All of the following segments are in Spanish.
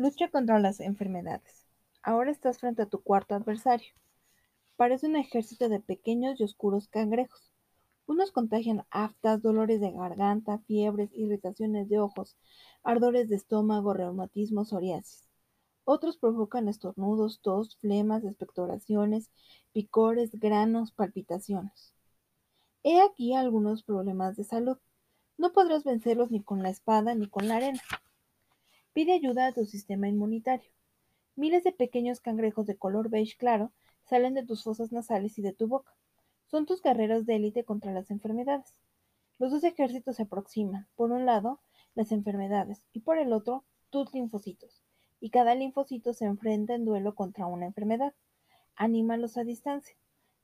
Lucha contra las enfermedades. Ahora estás frente a tu cuarto adversario. Parece un ejército de pequeños y oscuros cangrejos. Unos contagian aftas, dolores de garganta, fiebres, irritaciones de ojos, ardores de estómago, reumatismo, psoriasis. Otros provocan estornudos, tos, flemas, expectoraciones, picores, granos, palpitaciones. He aquí algunos problemas de salud. No podrás vencerlos ni con la espada ni con la arena. Pide ayuda a tu sistema inmunitario. Miles de pequeños cangrejos de color beige claro salen de tus fosas nasales y de tu boca. Son tus guerreros de élite contra las enfermedades. Los dos ejércitos se aproximan. Por un lado, las enfermedades y por el otro, tus linfocitos. Y cada linfocito se enfrenta en duelo contra una enfermedad. Anímalos a distancia.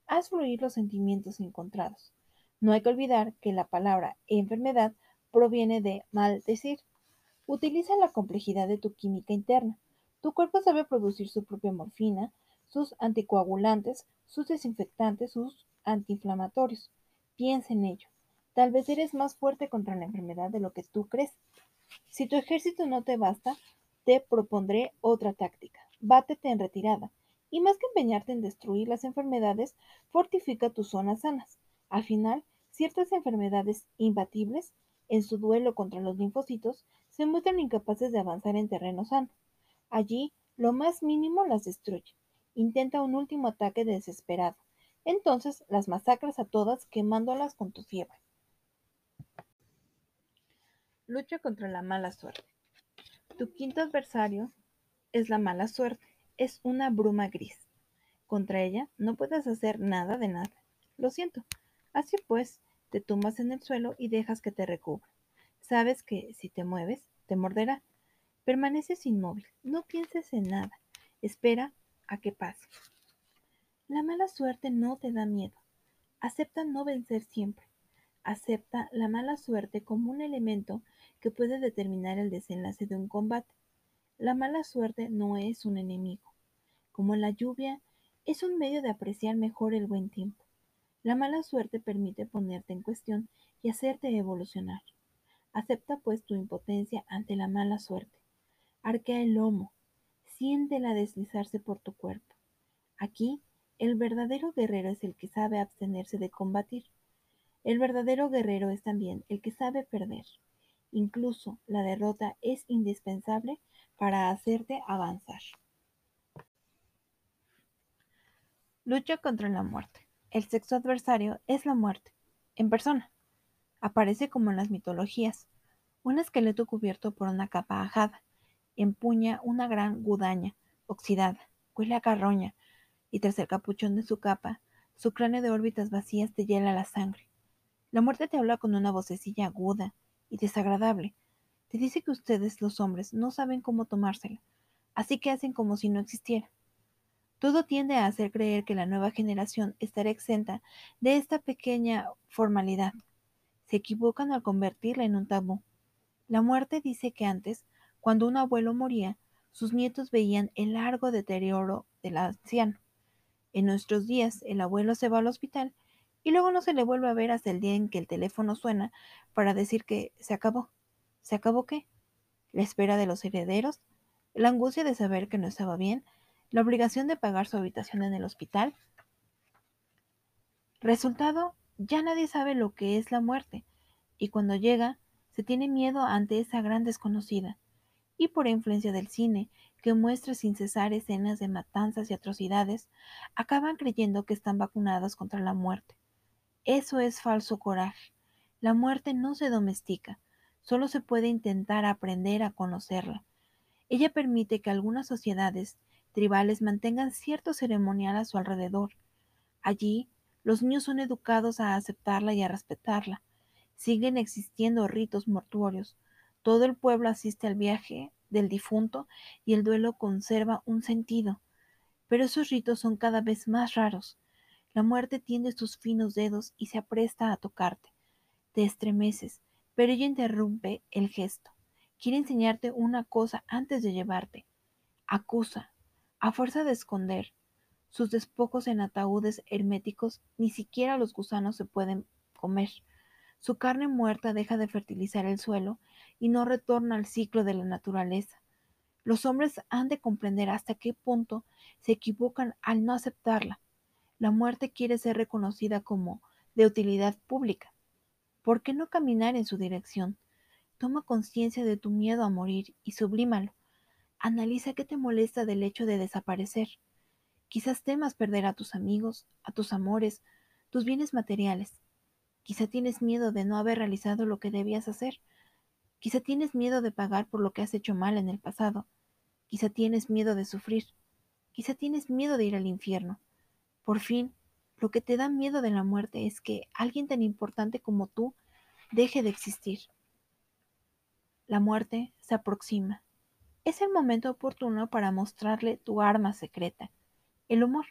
Haz fluir los sentimientos encontrados. No hay que olvidar que la palabra enfermedad proviene de maldecir. Utiliza la complejidad de tu química interna. Tu cuerpo sabe producir su propia morfina, sus anticoagulantes, sus desinfectantes, sus antiinflamatorios. Piensa en ello. Tal vez eres más fuerte contra la enfermedad de lo que tú crees. Si tu ejército no te basta, te propondré otra táctica. Bátete en retirada. Y más que empeñarte en destruir las enfermedades, fortifica tus zonas sanas. Al final, ciertas enfermedades imbatibles, en su duelo contra los linfocitos, se muestran incapaces de avanzar en terreno sano. Allí, lo más mínimo las destruye. Intenta un último ataque desesperado. Entonces las masacras a todas quemándolas con tu fiebre. Lucha contra la mala suerte. Tu quinto adversario es la mala suerte. Es una bruma gris. Contra ella no puedes hacer nada de nada. Lo siento. Así pues, te tumbas en el suelo y dejas que te recubra. Sabes que si te mueves, te morderá. Permaneces inmóvil, no pienses en nada. Espera a que pase. La mala suerte no te da miedo. Acepta no vencer siempre. Acepta la mala suerte como un elemento que puede determinar el desenlace de un combate. La mala suerte no es un enemigo. Como la lluvia, es un medio de apreciar mejor el buen tiempo. La mala suerte permite ponerte en cuestión y hacerte evolucionar. Acepta pues tu impotencia ante la mala suerte. Arquea el lomo, siéntela deslizarse por tu cuerpo. Aquí, el verdadero guerrero es el que sabe abstenerse de combatir. El verdadero guerrero es también el que sabe perder. Incluso la derrota es indispensable para hacerte avanzar. Lucha contra la muerte. El sexo adversario es la muerte, en persona. Aparece como en las mitologías, un esqueleto cubierto por una capa ajada, empuña una gran gudaña, oxidada, huele a carroña, y tras el capuchón de su capa, su cráneo de órbitas vacías te hiela la sangre. La muerte te habla con una vocecilla aguda y desagradable. Te dice que ustedes, los hombres, no saben cómo tomársela, así que hacen como si no existiera. Todo tiende a hacer creer que la nueva generación estará exenta de esta pequeña formalidad. Se equivocan al convertirla en un tabú. La muerte dice que antes, cuando un abuelo moría, sus nietos veían el largo deterioro del anciano. En nuestros días, el abuelo se va al hospital y luego no se le vuelve a ver hasta el día en que el teléfono suena para decir que se acabó. ¿Se acabó qué? La espera de los herederos, la angustia de saber que no estaba bien, la obligación de pagar su habitación en el hospital. Resultado, ya nadie sabe lo que es la muerte, y cuando llega, se tiene miedo ante esa gran desconocida, y por influencia del cine, que muestra sin cesar escenas de matanzas y atrocidades, acaban creyendo que están vacunadas contra la muerte. Eso es falso coraje. La muerte no se domestica, solo se puede intentar aprender a conocerla. Ella permite que algunas sociedades tribales mantengan cierto ceremonial a su alrededor. Allí, los niños son educados a aceptarla y a respetarla. Siguen existiendo ritos mortuorios. Todo el pueblo asiste al viaje del difunto y el duelo conserva un sentido. Pero esos ritos son cada vez más raros. La muerte tiende sus finos dedos y se apresta a tocarte. Te estremeces, pero ella interrumpe el gesto. Quiere enseñarte una cosa antes de llevarte. Acusa, a fuerza de esconder sus despojos en ataúdes herméticos, ni siquiera los gusanos se pueden comer. Su carne muerta deja de fertilizar el suelo y no retorna al ciclo de la naturaleza. Los hombres han de comprender hasta qué punto se equivocan al no aceptarla. La muerte quiere ser reconocida como de utilidad pública. ¿Por qué no caminar en su dirección? Toma conciencia de tu miedo a morir y sublímalo. Analiza qué te molesta del hecho de desaparecer. Quizás temas perder a tus amigos, a tus amores, tus bienes materiales. Quizá tienes miedo de no haber realizado lo que debías hacer. Quizá tienes miedo de pagar por lo que has hecho mal en el pasado. Quizá tienes miedo de sufrir. Quizá tienes miedo de ir al infierno. Por fin, lo que te da miedo de la muerte es que alguien tan importante como tú deje de existir. La muerte se aproxima. Es el momento oportuno para mostrarle tu arma secreta, el humor.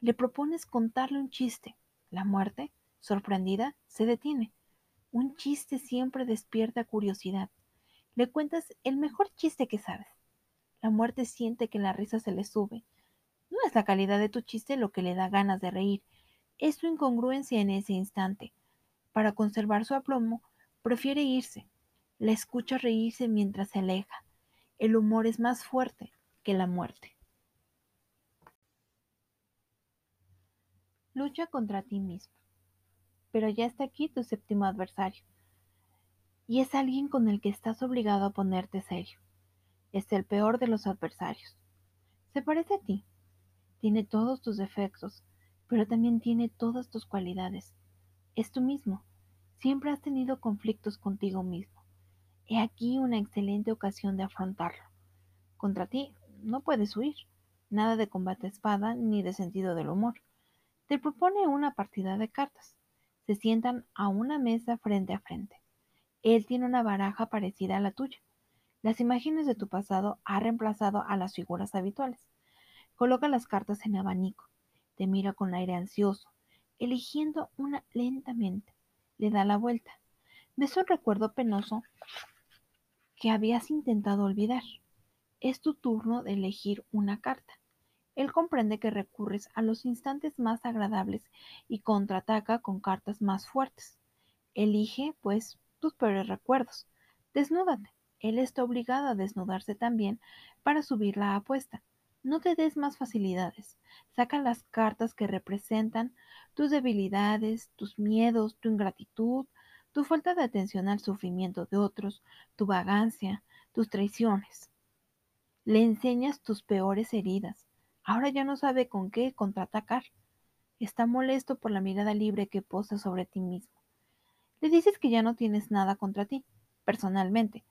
Le propones contarle un chiste. La muerte, sorprendida, se detiene. Un chiste siempre despierta curiosidad. Le cuentas el mejor chiste que sabes. La muerte siente que la risa se le sube. No es la calidad de tu chiste lo que le da ganas de reír, es su incongruencia en ese instante. Para conservar su aplomo, prefiere irse. La escucha reírse mientras se aleja. El humor es más fuerte que la muerte. Lucha contra ti mismo. Pero ya está aquí tu séptimo adversario. Y es alguien con el que estás obligado a ponerte serio. Es el peor de los adversarios. Se parece a ti. Tiene todos tus defectos, pero también tiene todas tus cualidades. Es tú mismo. Siempre has tenido conflictos contigo mismo. He aquí una excelente ocasión de afrontarlo. Contra ti no puedes huir. Nada de combate espada ni de sentido del humor. Te propone una partida de cartas. Se sientan a una mesa frente a frente. Él tiene una baraja parecida a la tuya. Las imágenes de tu pasado ha reemplazado a las figuras habituales. Coloca las cartas en abanico. Te mira con aire ansioso, eligiendo una lentamente. Le da la vuelta. Ves un recuerdo penoso que habías intentado olvidar. Es tu turno de elegir una carta. Él comprende que recurres a los instantes más agradables y contraataca con cartas más fuertes. Elige, pues, tus peores recuerdos. Desnúdate. Él está obligado a desnudarse también para subir la apuesta. No te des más facilidades. Saca las cartas que representan tus debilidades, tus miedos, tu ingratitud, tu falta de atención al sufrimiento de otros, tu vagancia, tus traiciones. Le enseñas tus peores heridas. Ahora ya no sabe con qué contraatacar. Está molesto por la mirada libre que posa sobre ti mismo. Le dices que ya no tienes nada contra ti, personalmente.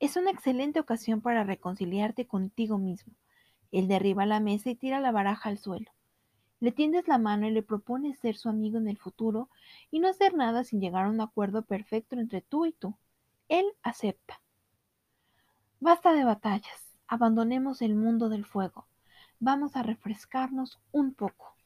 Es una excelente ocasión para reconciliarte contigo mismo. Él derriba la mesa y tira la baraja al suelo. Le tiendes la mano y le propones ser su amigo en el futuro y no hacer nada sin llegar a un acuerdo perfecto entre tú y tú. Él acepta. Basta de batallas. Abandonemos el mundo del fuego. Vamos a refrescarnos un poco.